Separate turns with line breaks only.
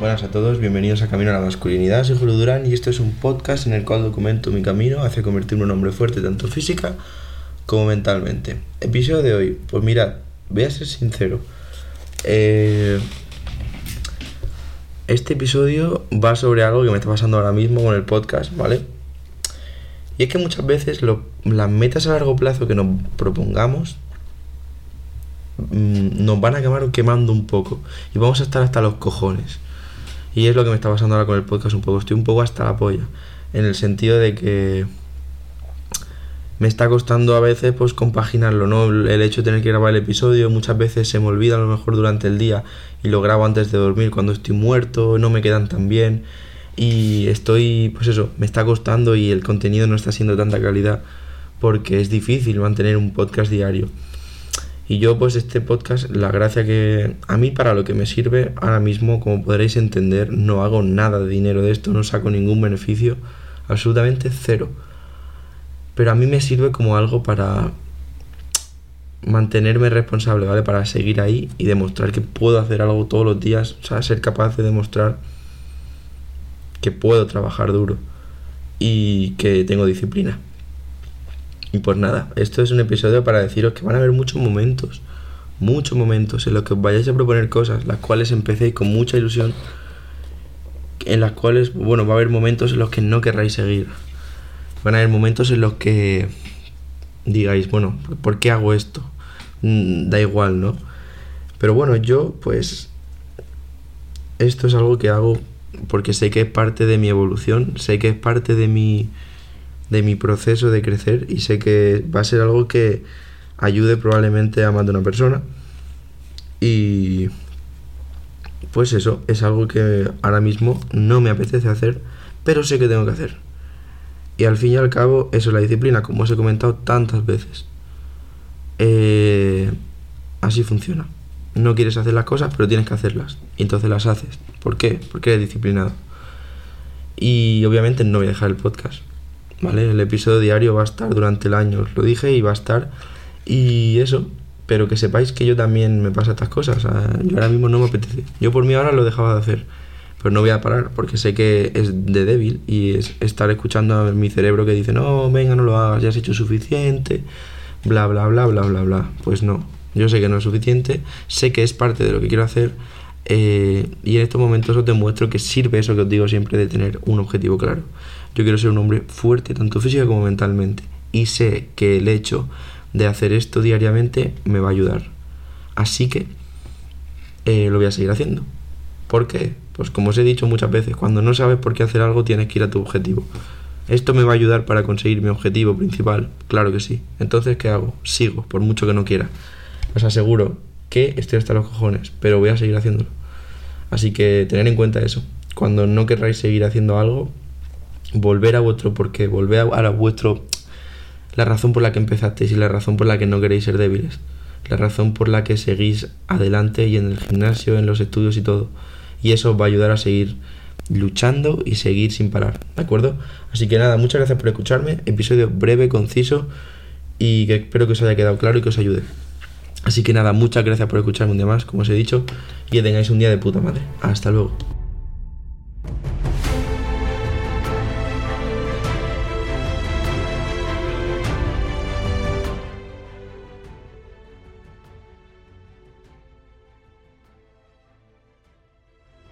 Buenas a todos, bienvenidos a Camino a la Masculinidad. Soy Julio Durán y esto es un podcast en el cual documento mi camino hacia convertirme en un hombre fuerte tanto física como mentalmente. Episodio de hoy, pues mirad, voy a ser sincero. Eh, este episodio va sobre algo que me está pasando ahora mismo con el podcast, ¿vale? Y es que muchas veces las metas a largo plazo que nos propongamos mm, nos van a acabar quemando un poco y vamos a estar hasta los cojones. Y es lo que me está pasando ahora con el podcast un poco. Estoy un poco hasta la polla. En el sentido de que me está costando a veces pues compaginarlo, ¿no? El hecho de tener que grabar el episodio, muchas veces se me olvida a lo mejor durante el día y lo grabo antes de dormir cuando estoy muerto, no me quedan tan bien y estoy, pues eso, me está costando y el contenido no está siendo tanta calidad porque es difícil mantener un podcast diario. Y yo pues este podcast, la gracia que a mí para lo que me sirve ahora mismo, como podréis entender, no hago nada de dinero de esto, no saco ningún beneficio, absolutamente cero. Pero a mí me sirve como algo para mantenerme responsable, ¿vale? Para seguir ahí y demostrar que puedo hacer algo todos los días, o sea, ser capaz de demostrar que puedo trabajar duro y que tengo disciplina. Y pues nada, esto es un episodio para deciros que van a haber muchos momentos, muchos momentos en los que os vayáis a proponer cosas, las cuales empecéis con mucha ilusión, en las cuales, bueno, va a haber momentos en los que no querráis seguir. Van a haber momentos en los que digáis, bueno, ¿por qué hago esto? Mm, da igual, ¿no? Pero bueno, yo pues esto es algo que hago porque sé que es parte de mi evolución, sé que es parte de mi de mi proceso de crecer y sé que va a ser algo que ayude probablemente a más de una persona. Y pues eso, es algo que ahora mismo no me apetece hacer, pero sé que tengo que hacer. Y al fin y al cabo, eso es la disciplina, como os he comentado tantas veces. Eh, así funciona. No quieres hacer las cosas, pero tienes que hacerlas. Y entonces las haces. ¿Por qué? Porque eres disciplinado. Y obviamente no voy a dejar el podcast. ¿Vale? El episodio diario va a estar durante el año, lo dije, y va a estar. Y eso, pero que sepáis que yo también me pasa estas cosas. yo ahora mismo no me apetece. Yo por mí ahora lo dejaba de hacer. Pero no voy a parar porque sé que es de débil y es estar escuchando a mi cerebro que dice, no, venga, no lo hagas, ya has hecho suficiente, bla, bla, bla, bla, bla, bla. Pues no, yo sé que no es suficiente, sé que es parte de lo que quiero hacer eh, y en estos momentos os demuestro que sirve eso que os digo siempre de tener un objetivo claro. Yo quiero ser un hombre fuerte, tanto física como mentalmente. Y sé que el hecho de hacer esto diariamente me va a ayudar. Así que eh, lo voy a seguir haciendo. ¿Por qué? Pues como os he dicho muchas veces, cuando no sabes por qué hacer algo tienes que ir a tu objetivo. ¿Esto me va a ayudar para conseguir mi objetivo principal? Claro que sí. Entonces, ¿qué hago? Sigo, por mucho que no quiera. Os aseguro que estoy hasta los cojones, pero voy a seguir haciéndolo. Así que tener en cuenta eso. Cuando no querráis seguir haciendo algo, volver a vuestro porqué, volver a, vuestro la razón por la que empezasteis y la razón por la que no queréis ser débiles, la razón por la que seguís adelante y en el gimnasio, en los estudios y todo. Y eso os va a ayudar a seguir luchando y seguir sin parar, ¿de acuerdo? Así que nada, muchas gracias por escucharme, episodio breve, conciso y que espero que os haya quedado claro y que os ayude. Así que nada, muchas gracias por escucharme un día más, como os he dicho, y que tengáis un día de puta madre. Hasta luego.